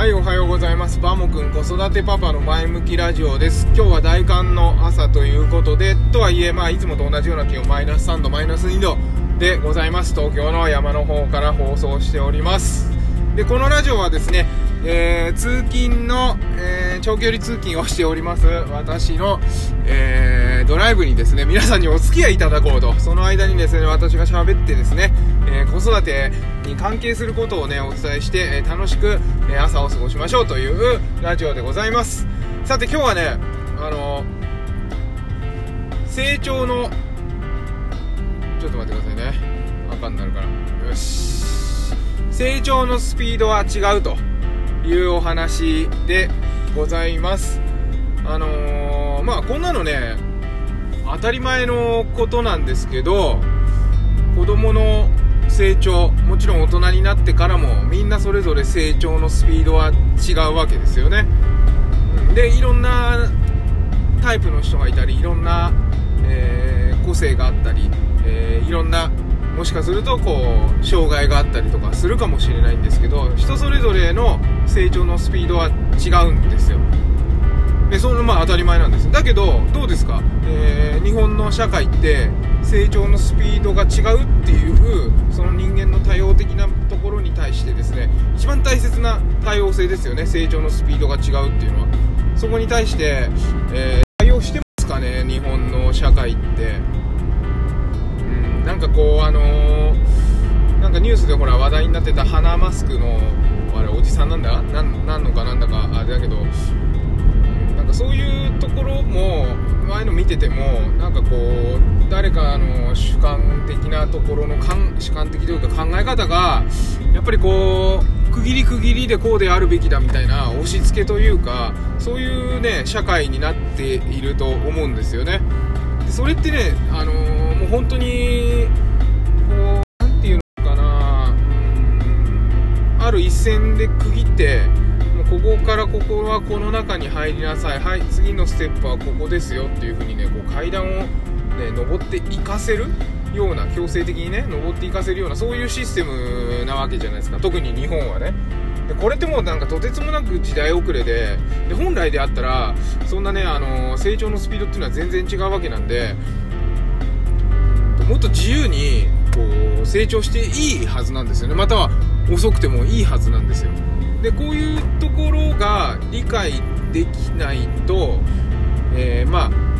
はい、おはようございます。バモくん子育てパパの前向きラジオです。今日は大寒の朝ということで、とはいえ、まあ、いつもと同じような気温、マイナス3度、マイナス2度でございます。東京の山の方から放送しております。で、このラジオはですね、えー通勤の、えー長距離通勤をしております、私の、えードライブにですね、皆さんにお付き合いいただこうと、その間にですね、私が喋ってですね、え子育てに関係することをね、お伝えして、え楽しく、え朝を過ごしましょうというラジオでございます。さて今日はね、あの成長の、ちょっと待ってくださいね。赤になるから。よし。成長のスピードは違うというお話でございます。あのーまあこんなのね、当たり前のことなんですけど、子供の成長、もちろん大人になってからもみんなそれぞれ成長のスピードは違うわけですよね。で、いろんなタイプの人がいたり、いろんな、えー個性があったり、えーいろんなもしかするとこう障害があったりとかするかもしれないんですけど人それぞれの成長のスピードは違うんですよ。でそのまあ当たり前なんです。だけどどうですか、えー日本の社会って成長のスピードが違うっていうその人間の多様的なところに対してですね一番大切な多様性ですよね。成長のスピードが違うっていうのは。そこに対して、えー対応してますかね？日本の社会って。うんなんかこうあのーなんかニュースでほら話題になってた鼻マスクのあれおじさんなんだ？ななんのか？なんだか？あれだけど。なんかそういうところもああいうの見ててもなんかこう誰かの主観的なところの主観的というか考え方がやっぱりこう区切り区切りでこうであるべきだみたいな押し付けというかそういうね社会になっていると思うんですよね。でそれってねあのーもう本当にある一線で区切ってもうここからここはこの中に入りなさい。はい次のステップはここですよっていう風にねこう階段をね登っていかせるような強制的にね登っていかせるようなそういうシステムなわけじゃないですか。特に日本はね。でこれってもうなんかとてつもなく時代遅れでで本来であったらそんなねあの成長のスピードっていうのは全然違うわけなんでもっと自由にこう成長していいはずなんですよね。または遅くてもいいはずなんですよ。でこういうところが理解できないと、えーまあ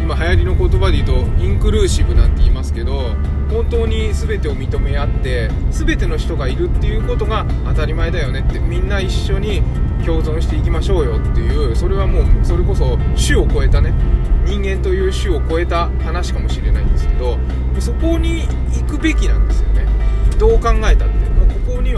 今流行りの言葉で言うとインクルーシブなんて言いますけど本当に全てを認め合って全ての人がいるっていうことが当たり前だよねってみんな一緒に共存していきましょうよっていうそれはもうそれこそ種を超えたね人間という種を超えた話かもしれないんですけどそこに行くべきなんですよね。どう考えたって。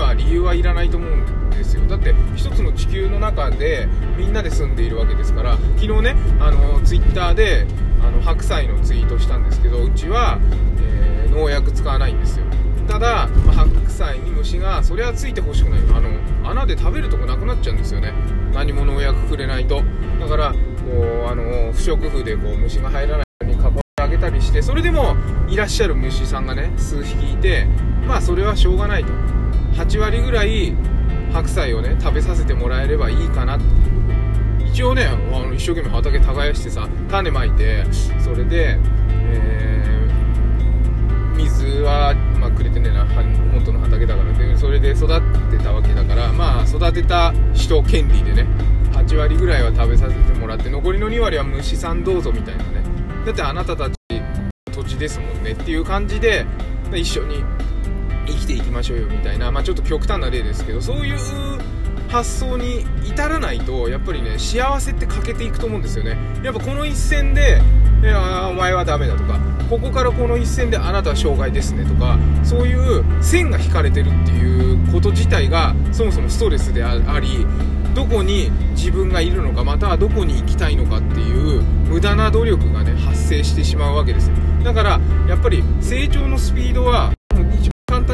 は理由はいらないと思うんですよ。だって一つの地球の中でみんなで住んでいるわけですから昨日ねあのツイッターであの白菜のツイートしたんですけどうちは、えー農薬使わないんですよ。ただ、まあ白菜に虫がそれはついてほしくない。あの穴で食べるとこなくなっちゃうんですよね。何も農薬くれないと。だからこうあの不織布でこう虫が入らないように囲ってあげたりしてそれでもいらっしゃる虫さんがね数匹いてまあそれはしょうがないと。8割ぐらい白菜をね食べさせてもらえればいいかな。って一応ねあの一生懸命畑耕してさ種まいてそれで、えー水は、まあ、くれてねえな本当の畑だから。でそれで育ってたわけだからまあ育てた人権利でね8割ぐらいは食べさせてもらって残りの2割は虫さんどうぞみたいなね。だってあなたたち土地ですもんねっていう感じで一緒に生きていきましょうよみたいな、まあ、ちょっと極端な例ですけどそういう発想に至らないとやっぱりね幸せって欠けていくと思うんですよね。やっぱこの一線で「いやお前はダメだ」とかここからこの一線であなたは障害ですねとかそういう線が引かれてるっていうこと自体がそもそもストレスでありどこに自分がいるのかまたはどこに行きたいのかっていう無駄な努力がね発生してしまうわけです。だからやっぱり成長のスピードは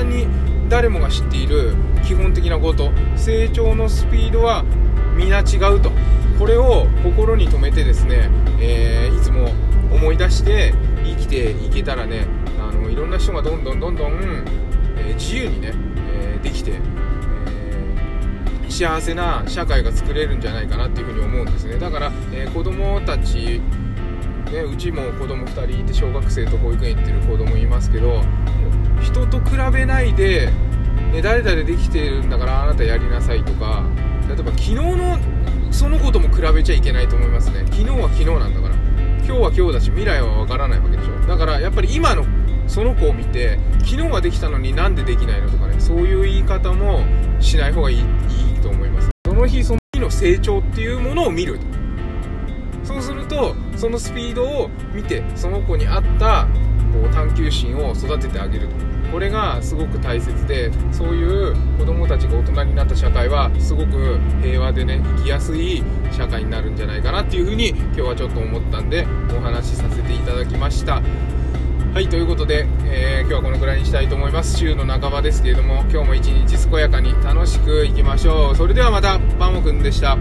に誰もが知っている基本的なこと。成長のスピードは皆違うと。これを心に留めてですね、えーいつも思い出して生きていけたらねあのいろんな人がどんどんどんどん、えー自由にね、えーできて、え幸せな社会が作れるんじゃないかなっていうふうに思うんですね。だから、えー、子供たちね、うちも子供2人いて小学生と保育園行ってる子供いますけど人と比べないで、ね、誰々できてるんだからあなたやりなさいとか例えば昨日のその子とも比べちゃいけないと思いますね。昨日は昨日なんだから。今日は今日だし未来はわからないわけでしょ。だからやっぱり今のその子を見て昨日はできたのになんでできないのとかね。そういう言い方もしない方がいいいいと思います。その日その日の成長っていうものを見る。そうするとそのスピードを見てその子に合ったこう探求心を育ててあげる。これがすごく大切でそういう子供たちが大人になった社会はすごく平和でね生きやすい社会になるんじゃないかなっていうふうに今日はちょっと思ったんでお話しさせていただきました。はいということで、えー、今日はこのくらいにしたいと思います。週の半ばですけれども今日も一日健やかに楽しくいきましょう。それではまたパンモくんでした。